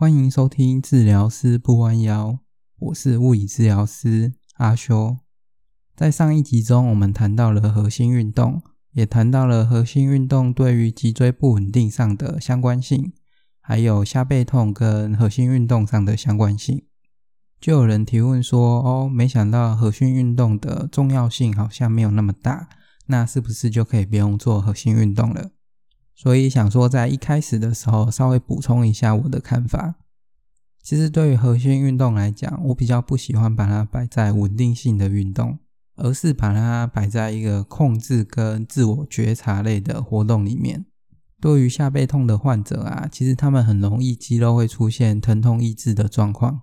欢迎收听治疗师不弯腰，我是物理治疗师阿修。在上一集中，我们谈到了核心运动，也谈到了核心运动对于脊椎不稳定上的相关性，还有下背痛跟核心运动上的相关性。就有人提问说：“哦，没想到核心运动的重要性好像没有那么大，那是不是就可以不用做核心运动了？”所以想说，在一开始的时候稍微补充一下我的看法。其实对于核心运动来讲，我比较不喜欢把它摆在稳定性的运动，而是把它摆在一个控制跟自我觉察类的活动里面。对于下背痛的患者啊，其实他们很容易肌肉会出现疼痛抑制的状况，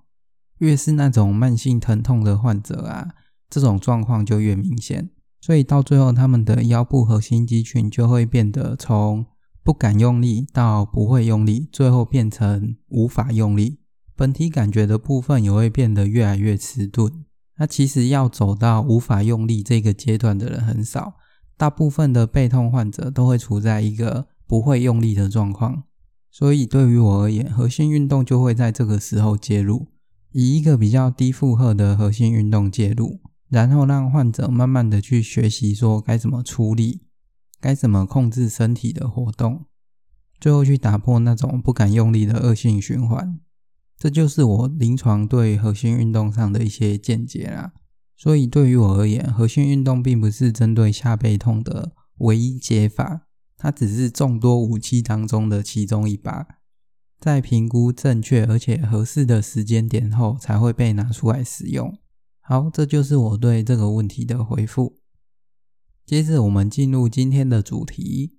越是那种慢性疼痛的患者啊，这种状况就越明显。所以到最后，他们的腰部核心肌群就会变得从不敢用力到不会用力，最后变成无法用力。本体感觉的部分也会变得越来越迟钝。那其实要走到无法用力这个阶段的人很少，大部分的背痛患者都会处在一个不会用力的状况。所以对于我而言，核心运动就会在这个时候介入，以一个比较低负荷的核心运动介入，然后让患者慢慢的去学习说该怎么出力。该怎么控制身体的活动，最后去打破那种不敢用力的恶性循环。这就是我临床对核心运动上的一些见解啦。所以对于我而言，核心运动并不是针对下背痛的唯一解法，它只是众多武器当中的其中一把，在评估正确而且合适的时间点后才会被拿出来使用。好，这就是我对这个问题的回复。接着我们进入今天的主题。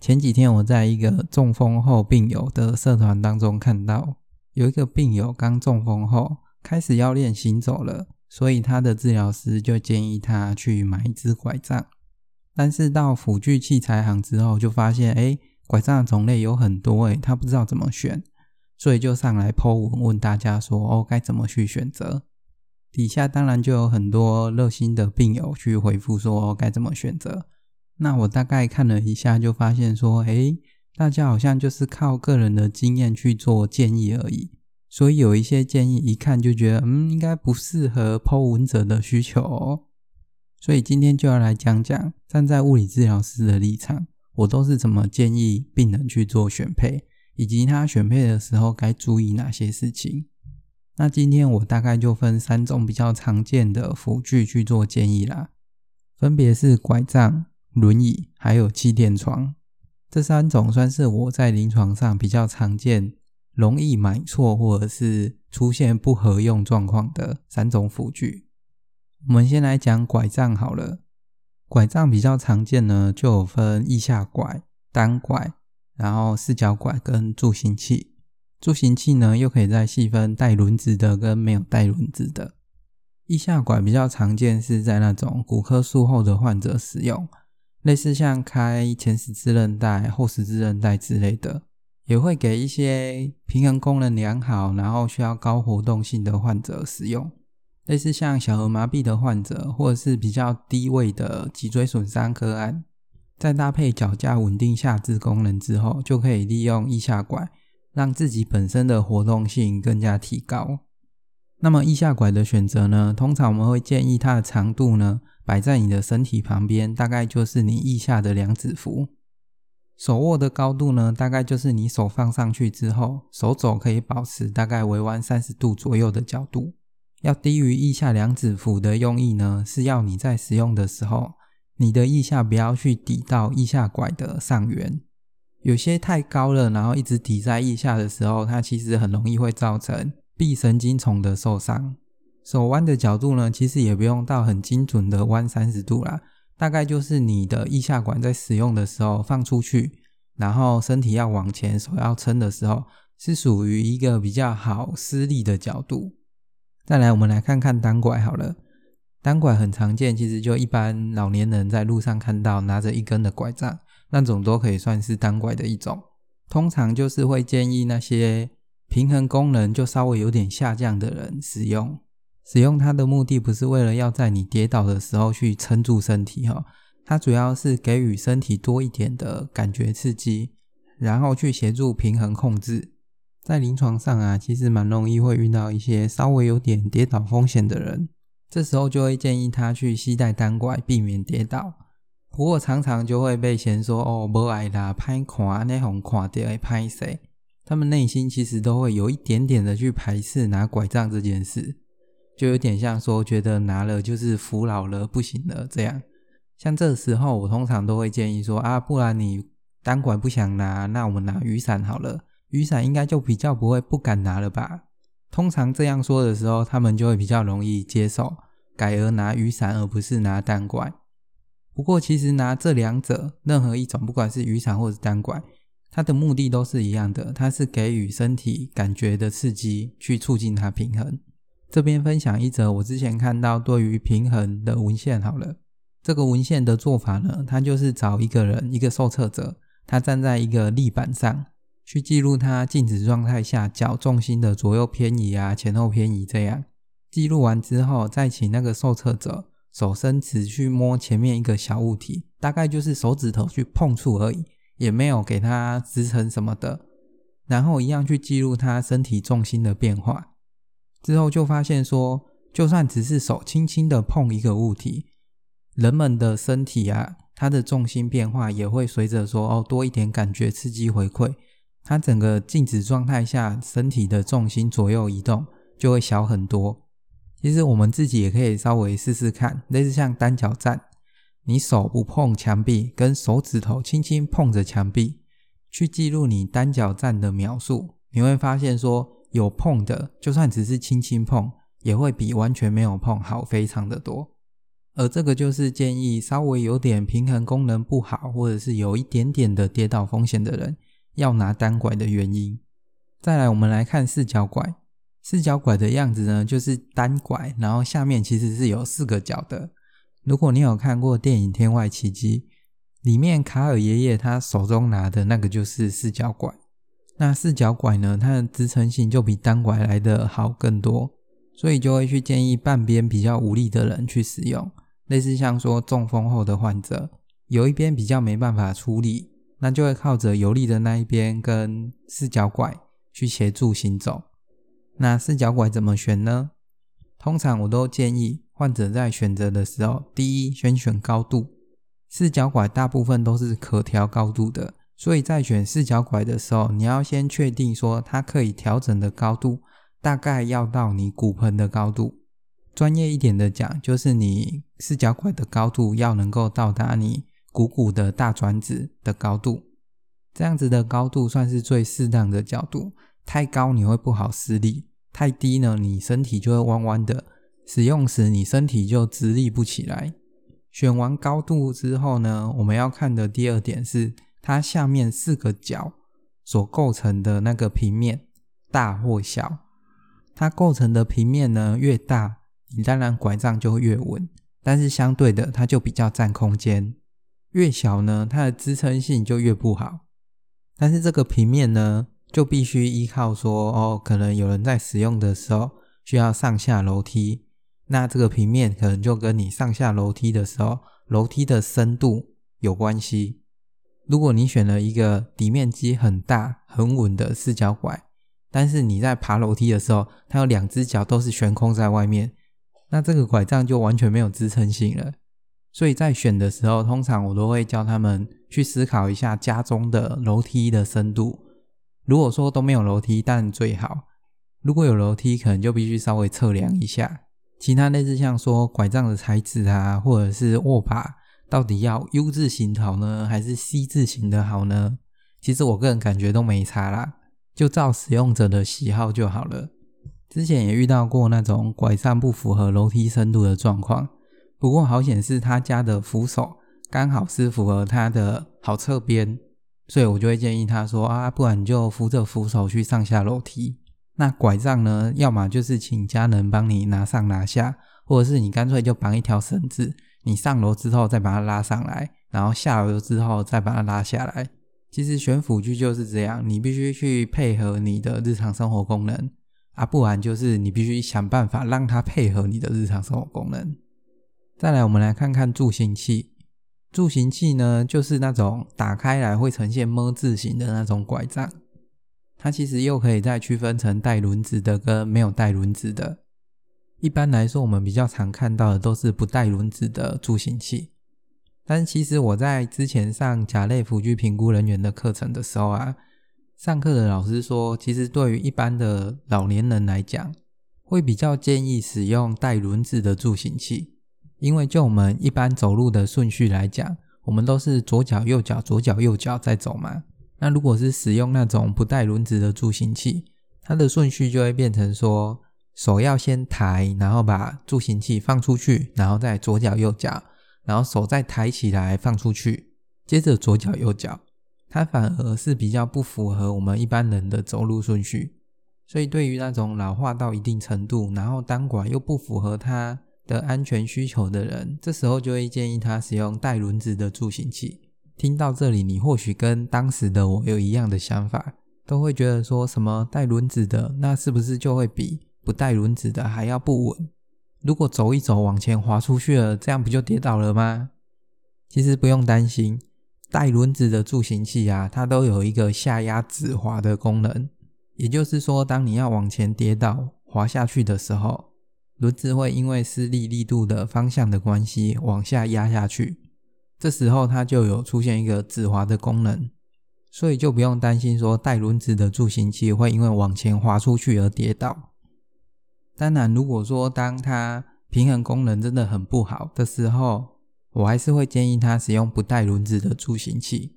前几天我在一个中风后病友的社团当中看到，有一个病友刚中风后开始要练行走了，所以他的治疗师就建议他去买一支拐杖。但是到辅具器材行之后，就发现诶，拐杖的种类有很多诶，他不知道怎么选，所以就上来 po 文问大家说哦，该怎么去选择。底下当然就有很多热心的病友去回复说该怎么选择。那我大概看了一下，就发现说，诶，大家好像就是靠个人的经验去做建议而已。所以有一些建议一看就觉得，嗯，应该不适合 po 文者的需求哦。所以今天就要来讲讲，站在物理治疗师的立场，我都是怎么建议病人去做选配，以及他选配的时候该注意哪些事情。那今天我大概就分三种比较常见的辅具去做建议啦，分别是拐杖、轮椅还有气垫床。这三种算是我在临床上比较常见、容易买错或者是出现不合用状况的三种辅具。我们先来讲拐杖好了，拐杖比较常见呢，就有分腋下拐、单拐，然后四脚拐跟助行器。助行器呢，又可以再细分带轮子的跟没有带轮子的。腋下拐比较常见是在那种骨科术后的患者使用，类似像开前十字韧带、后十字韧带之类的，也会给一些平衡功能良好，然后需要高活动性的患者使用，类似像小儿麻痹的患者，或者是比较低位的脊椎损伤个案，在搭配脚架稳定下肢功能之后，就可以利用腋下拐。让自己本身的活动性更加提高。那么腋下拐的选择呢？通常我们会建议它的长度呢，摆在你的身体旁边，大概就是你腋下的两指幅。手握的高度呢，大概就是你手放上去之后，手肘可以保持大概微弯三十度左右的角度。要低于腋下两指幅的用意呢，是要你在使用的时候，你的腋下不要去抵到腋下拐的上缘。有些太高了，然后一直抵在腋下的时候，它其实很容易会造成臂神经丛的受伤。手弯的角度呢，其实也不用到很精准的弯三十度啦，大概就是你的腋下管在使用的时候放出去，然后身体要往前，手要撑的时候，是属于一个比较好施力的角度。再来，我们来看看单拐好了，单拐很常见，其实就一般老年人在路上看到拿着一根的拐杖。那种都可以算是单拐的一种，通常就是会建议那些平衡功能就稍微有点下降的人使用。使用它的目的不是为了要在你跌倒的时候去撑住身体哈，它主要是给予身体多一点的感觉刺激，然后去协助平衡控制。在临床上啊，其实蛮容易会遇到一些稍微有点跌倒风险的人，这时候就会建议他去携带单拐，避免跌倒。不过常常就会被嫌说哦，无爱啦，歹看，那红看到会歹势。他们内心其实都会有一点点的去排斥拿拐杖这件事，就有点像说觉得拿了就是服老了，不行了这样。像这时候，我通常都会建议说啊，不然你单拐不想拿，那我们拿雨伞好了。雨伞应该就比较不会不敢拿了吧？通常这样说的时候，他们就会比较容易接受，改而拿雨伞而不是拿单拐。不过，其实拿这两者任何一种，不管是雨伞或者单拐，它的目的都是一样的，它是给予身体感觉的刺激，去促进它平衡。这边分享一则我之前看到对于平衡的文献好了，这个文献的做法呢，它就是找一个人，一个受测者，他站在一个立板上，去记录他静止状态下脚重心的左右偏移啊，前后偏移这样。记录完之后，再请那个受测者。手伸直去摸前面一个小物体，大概就是手指头去碰触而已，也没有给它支撑什么的。然后一样去记录它身体重心的变化。之后就发现说，就算只是手轻轻的碰一个物体，人们的身体啊，它的重心变化也会随着说哦多一点感觉刺激回馈，它整个静止状态下身体的重心左右移动就会小很多。其实我们自己也可以稍微试试看，类似像单脚站，你手不碰墙壁，跟手指头轻轻碰着墙壁，去记录你单脚站的描述，你会发现说有碰的，就算只是轻轻碰，也会比完全没有碰好非常的多。而这个就是建议稍微有点平衡功能不好，或者是有一点点的跌倒风险的人，要拿单拐的原因。再来，我们来看四脚拐。四脚拐的样子呢，就是单拐，然后下面其实是有四个脚的。如果你有看过电影《天外奇迹》，里面卡尔爷爷他手中拿的那个就是四脚拐。那四脚拐呢，它的支撑性就比单拐来的好更多，所以就会去建议半边比较无力的人去使用。类似像说中风后的患者，有一边比较没办法出力，那就会靠着有力的那一边跟四脚拐去协助行走。那四脚拐怎么选呢？通常我都建议患者在选择的时候，第一先选高度。四脚拐大部分都是可调高度的，所以在选四脚拐的时候，你要先确定说它可以调整的高度大概要到你骨盆的高度。专业一点的讲，就是你四脚拐的高度要能够到达你股骨的大转子的高度，这样子的高度算是最适当的角度。太高你会不好施力。太低呢，你身体就会弯弯的，使用时你身体就直立不起来。选完高度之后呢，我们要看的第二点是它下面四个角所构成的那个平面大或小。它构成的平面呢越大，你当然拐杖就会越稳，但是相对的它就比较占空间。越小呢，它的支撑性就越不好。但是这个平面呢，就必须依靠说哦，可能有人在使用的时候需要上下楼梯，那这个平面可能就跟你上下楼梯的时候楼梯的深度有关系。如果你选了一个底面积很大很稳的四脚拐，但是你在爬楼梯的时候，它有两只脚都是悬空在外面，那这个拐杖就完全没有支撑性了。所以在选的时候，通常我都会教他们去思考一下家中的楼梯的深度。如果说都没有楼梯，当然最好；如果有楼梯，可能就必须稍微测量一下。其他类似像说拐杖的材质啊，或者是握把，到底要 U 字型好呢，还是 C 字型的好呢？其实我个人感觉都没差啦，就照使用者的喜好就好了。之前也遇到过那种拐杖不符合楼梯深度的状况，不过好险是他家的扶手刚好是符合他的好侧边。所以我就会建议他说啊，不然你就扶着扶手去上下楼梯。那拐杖呢，要么就是请家人帮你拿上拿下，或者是你干脆就绑一条绳子，你上楼之后再把它拉上来，然后下楼之后再把它拉下来。其实悬浮具就是这样，你必须去配合你的日常生活功能啊，不然就是你必须想办法让它配合你的日常生活功能。再来，我们来看看助行器。助行器呢，就是那种打开来会呈现 ㄇ 字形的那种拐杖。它其实又可以再区分成带轮子的跟没有带轮子的。一般来说，我们比较常看到的都是不带轮子的助行器。但其实我在之前上甲类辅具评估人员的课程的时候啊，上课的老师说，其实对于一般的老年人来讲，会比较建议使用带轮子的助行器，因为就我们一般走路的顺序来讲，我们都是左脚右脚左脚右脚在走嘛。那如果是使用那种不带轮子的助行器，它的顺序就会变成说，手要先抬，然后把助行器放出去，然后再左脚右脚。然后手再抬起来放出去，接着左脚右脚，它反而是比较不符合我们一般人的走路顺序。所以对于那种老化到一定程度，然后单拐又不符合他的安全需求的人，这时候就会建议他使用带轮子的助行器。听到这里，你或许跟当时的我有一样的想法，都会觉得说什么带轮子的，那是不是就会比不带轮子的还要不稳？如果走一走往前滑出去了，这样不就跌倒了吗？其实不用担心，带轮子的助行器啊，它都有一个下压止滑的功能。也就是说，当你要往前跌倒滑下去的时候，轮子会因为施力力度的方向的关系往下压下去，这时候它就有出现一个止滑的功能，所以就不用担心说带轮子的助行器会因为往前滑出去而跌倒。当然，如果说当它平衡功能真的很不好的时候，我还是会建议他使用不带轮子的助行器，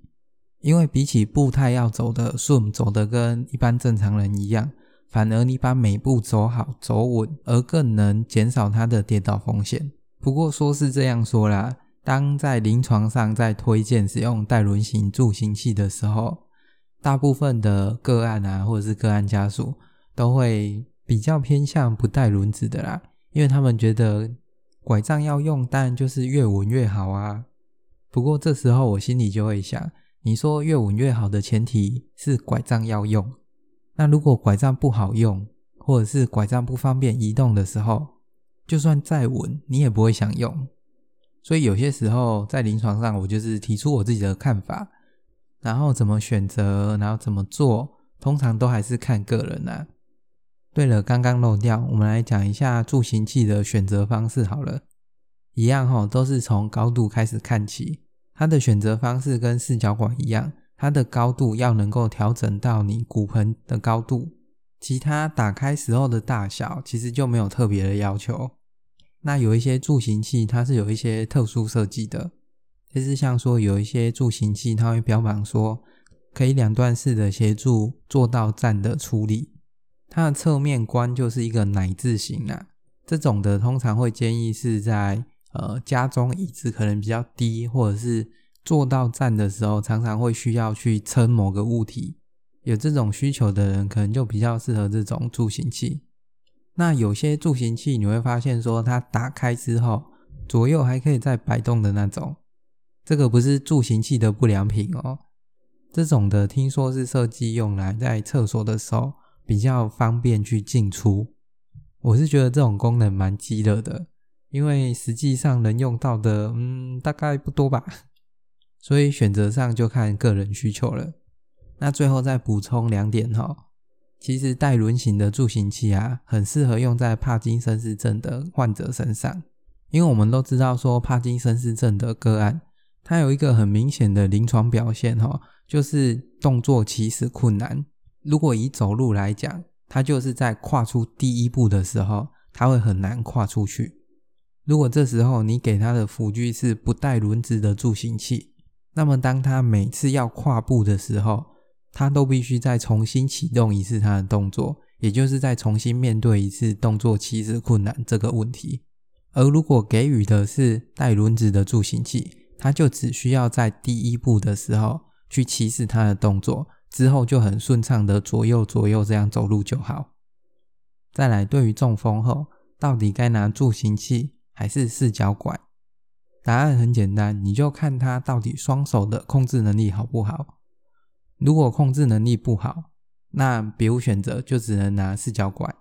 因为比起步态要走的顺，走的跟一般正常人一样，反而你把每步走好走稳，而更能减少它的跌倒风险。不过说是这样说啦，当在临床上在推荐使用带轮型助行器的时候，大部分的个案啊，或者是个案家属都会。比较偏向不带轮子的啦，因为他们觉得拐杖要用，当然就是越稳越好啊。不过这时候我心里就会想，你说越稳越好的前提是拐杖要用，那如果拐杖不好用，或者是拐杖不方便移动的时候，就算再稳，你也不会想用。所以有些时候在临床上，我就是提出我自己的看法，然后怎么选择，然后怎么做，通常都还是看个人啊。对了，刚刚漏掉，我们来讲一下助行器的选择方式好了。一样齁，都是从高度开始看起。它的选择方式跟四脚拐一样，它的高度要能够调整到你骨盆的高度。其他打开时候的大小，其实就没有特别的要求。那有一些助行器，它是有一些特殊设计的，就是像说有一些助行器，它会标榜说可以两段式的协助做到站的处理。它的侧面观就是一个奶字形啊，这种的通常会建议是在呃家中椅子可能比较低，或者是坐到站的时候，常常会需要去撑某个物体，有这种需求的人可能就比较适合这种助行器。那有些助行器你会发现说它打开之后左右还可以再摆动的那种，这个不是助行器的不良品哦，这种的听说是设计用来在厕所的时候。比较方便去进出，我是觉得这种功能蛮鸡肋的，因为实际上能用到的，嗯，大概不多吧。所以选择上就看个人需求了。那最后再补充两点哈，其实带轮型的助行器啊，很适合用在帕金森氏症的患者身上，因为我们都知道说帕金森氏症的个案，它有一个很明显的临床表现哈，就是动作起始困难。如果以走路来讲，它就是在跨出第一步的时候，它会很难跨出去。如果这时候你给他的辅具是不带轮子的助行器，那么当他每次要跨步的时候，他都必须再重新启动一次他的动作，也就是再重新面对一次动作起始困难这个问题。而如果给予的是带轮子的助行器，他就只需要在第一步的时候去起始他的动作。之后就很顺畅的左右左右这样走路就好。再来，对于中风后到底该拿助行器还是四脚拐？答案很简单，你就看他到底双手的控制能力好不好。如果控制能力不好，那别无选择，就只能拿四脚拐。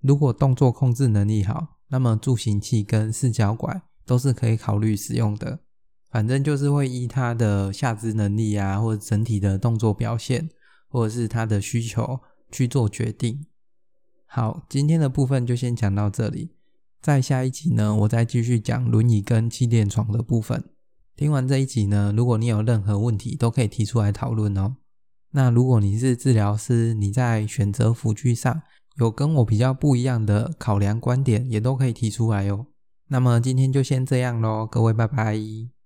如果动作控制能力好，那么助行器跟四脚拐都是可以考虑使用的。反正就是会依他的下肢能力啊，或者整体的动作表现，或者是他的需求去做决定。好，今天的部分就先讲到这里。在下一集呢，我再继续讲轮椅跟气垫床的部分。听完这一集呢，如果你有任何问题，都可以提出来讨论哦。那如果你是治疗师，你在选择辅具上有跟我比较不一样的考量观点，也都可以提出来哦。那么今天就先这样喽，各位拜拜。